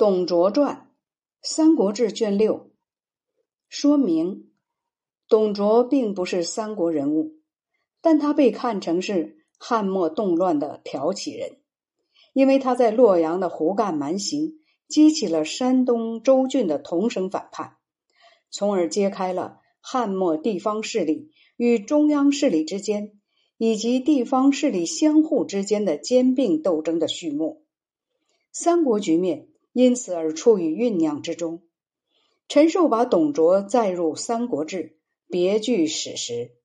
董卓传》《三国志》卷六说明，董卓并不是三国人物，但他被看成是汉末动乱的挑起人，因为他在洛阳的胡干蛮行，激起了山东州郡的同声反叛，从而揭开了汉末地方势力与中央势力之间，以及地方势力相互之间的兼并斗争的序幕。三国局面。因此而处于酝酿之中。陈寿把董卓载入《三国志》，别具史实。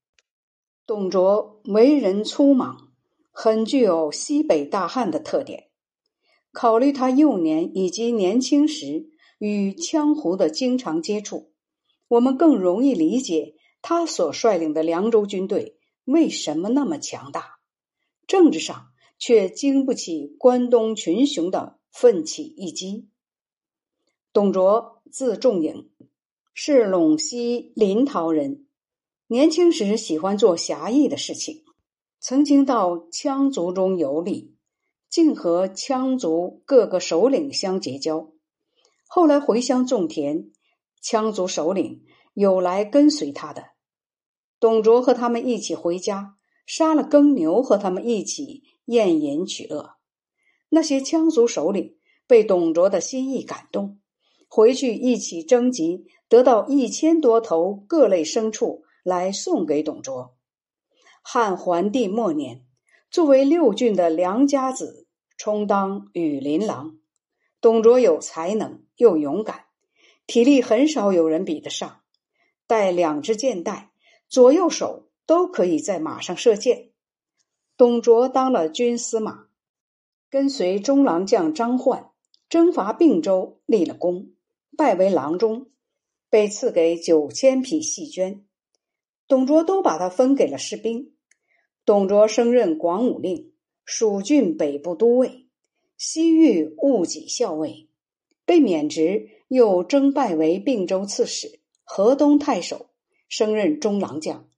董卓为人粗莽，很具有西北大汉的特点。考虑他幼年以及年轻时与羌胡的经常接触，我们更容易理解他所率领的凉州军队为什么那么强大。政治上却经不起关东群雄的。奋起一击。董卓字仲颖，是陇西临洮人。年轻时喜欢做侠义的事情，曾经到羌族中游历，竟和羌族各个首领相结交。后来回乡种田，羌族首领有来跟随他的，董卓和他们一起回家，杀了耕牛，和他们一起宴饮取乐。那些羌族首领被董卓的心意感动，回去一起征集，得到一千多头各类牲畜来送给董卓。汉桓帝末年，作为六郡的良家子充当羽林郎。董卓有才能又勇敢，体力很少有人比得上。带两支箭袋，左右手都可以在马上射箭。董卓当了军司马。跟随中郎将张焕征伐并州，立了功，拜为郎中，被赐给九千匹细绢。董卓都把他分给了士兵。董卓升任广武令、蜀郡北部都尉、西域务己校尉，被免职，又征拜为并州刺史、河东太守，升任中郎将。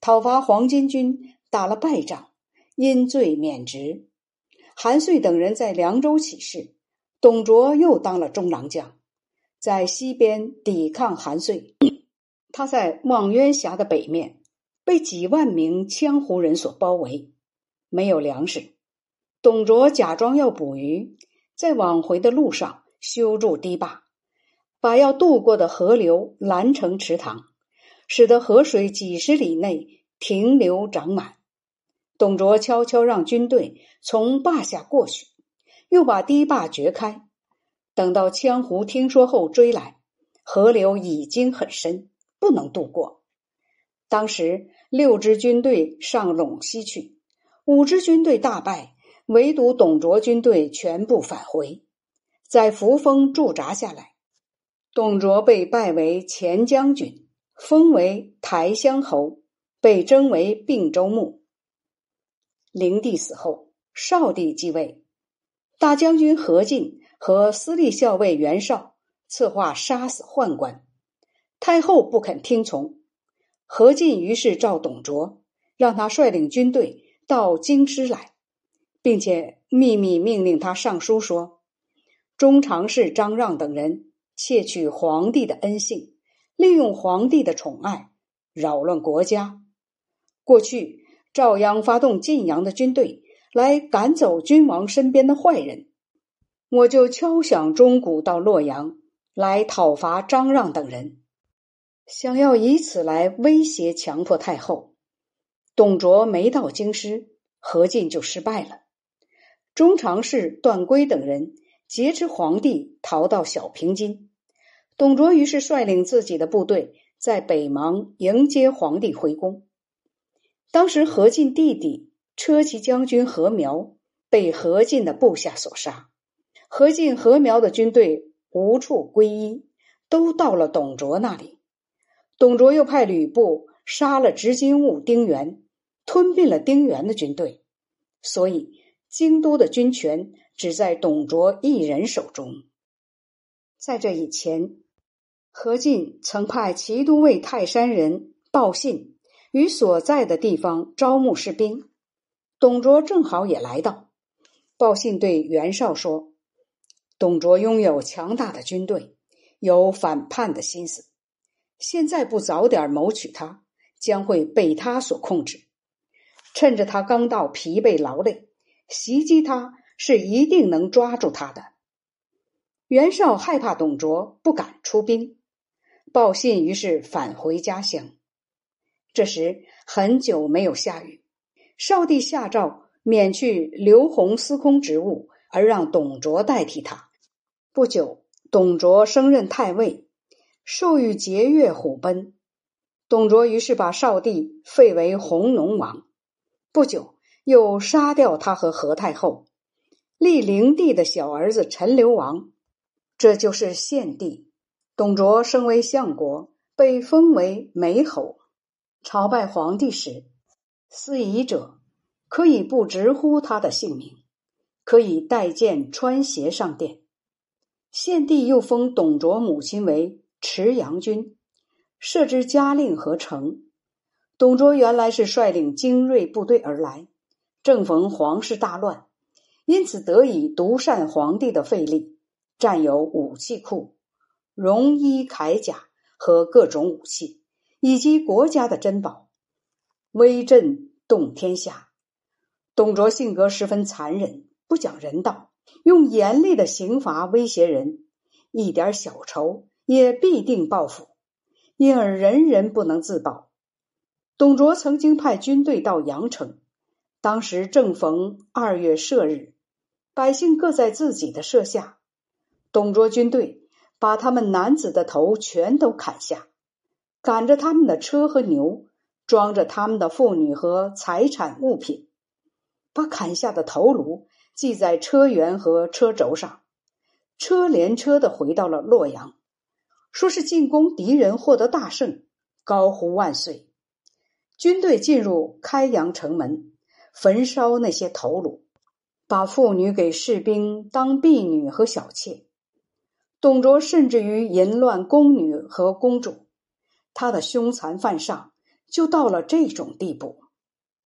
讨伐黄巾军，打了败仗，因罪免职。韩遂等人在凉州起事，董卓又当了中郎将，在西边抵抗韩遂。他在望渊峡的北面被几万名羌胡人所包围，没有粮食。董卓假装要捕鱼，在往回的路上修筑堤坝，把要渡过的河流拦成池塘，使得河水几十里内停留涨满。董卓悄悄让军队从坝下过去，又把堤坝掘开。等到羌胡听说后追来，河流已经很深，不能渡过。当时六支军队上陇西去，五支军队大败，唯独董卓军队全部返回，在扶风驻扎下来。董卓被拜为前将军，封为台乡侯，被征为并州牧。灵帝死后，少帝继位，大将军何进和司隶校尉袁绍策划杀死宦官，太后不肯听从，何进于是召董卓，让他率领军队到京师来，并且秘密命令他上书说：中常侍张让等人窃取皇帝的恩幸，利用皇帝的宠爱，扰乱国家。过去。赵鞅发动晋阳的军队来赶走君王身边的坏人，我就敲响钟鼓到洛阳来讨伐张让等人，想要以此来威胁强迫太后。董卓没到京师，何进就失败了。中常侍段珪等人劫持皇帝，逃到小平津。董卓于是率领自己的部队在北邙迎接皇帝回宫。当时何进弟弟车骑将军何苗被何进的部下所杀，何进、何苗的军队无处归依，都到了董卓那里。董卓又派吕布杀了执金吾丁原，吞并了丁原的军队，所以京都的军权只在董卓一人手中。在这以前，何进曾派骑都尉泰山人报信。与所在的地方招募士兵，董卓正好也来到，报信对袁绍说：“董卓拥有强大的军队，有反叛的心思。现在不早点谋取他，将会被他所控制。趁着他刚到疲惫劳累，袭击他是一定能抓住他的。袁绍害怕董卓，不敢出兵，报信于是返回家乡。这时很久没有下雨，少帝下诏免去刘宏司空职务，而让董卓代替他。不久，董卓升任太尉，授予节钺虎贲。董卓于是把少帝废为弘农王。不久，又杀掉他和何太后，立灵帝的小儿子陈留王，这就是献帝。董卓升为相国，被封为美侯。朝拜皇帝时，司仪者可以不直呼他的姓名，可以带剑穿鞋上殿。献帝又封董卓母亲为池阳君，设置嘉令和城。董卓原来是率领精锐部队而来，正逢皇室大乱，因此得以独善皇帝的费力，占有武器库、戎衣铠甲和各种武器，以及国家的珍宝，威震动天下。董卓性格十分残忍，不讲人道。用严厉的刑罚威胁人，一点小仇也必定报复，因而人人不能自保。董卓曾经派军队到阳城，当时正逢二月社日，百姓各在自己的舍下。董卓军队把他们男子的头全都砍下，赶着他们的车和牛，装着他们的妇女和财产物品，把砍下的头颅。系在车辕和车轴上，车连车的回到了洛阳，说是进攻敌人获得大胜，高呼万岁。军队进入开阳城门，焚烧那些头颅，把妇女给士兵当婢女和小妾。董卓甚至于淫乱宫女和公主，他的凶残犯上就到了这种地步。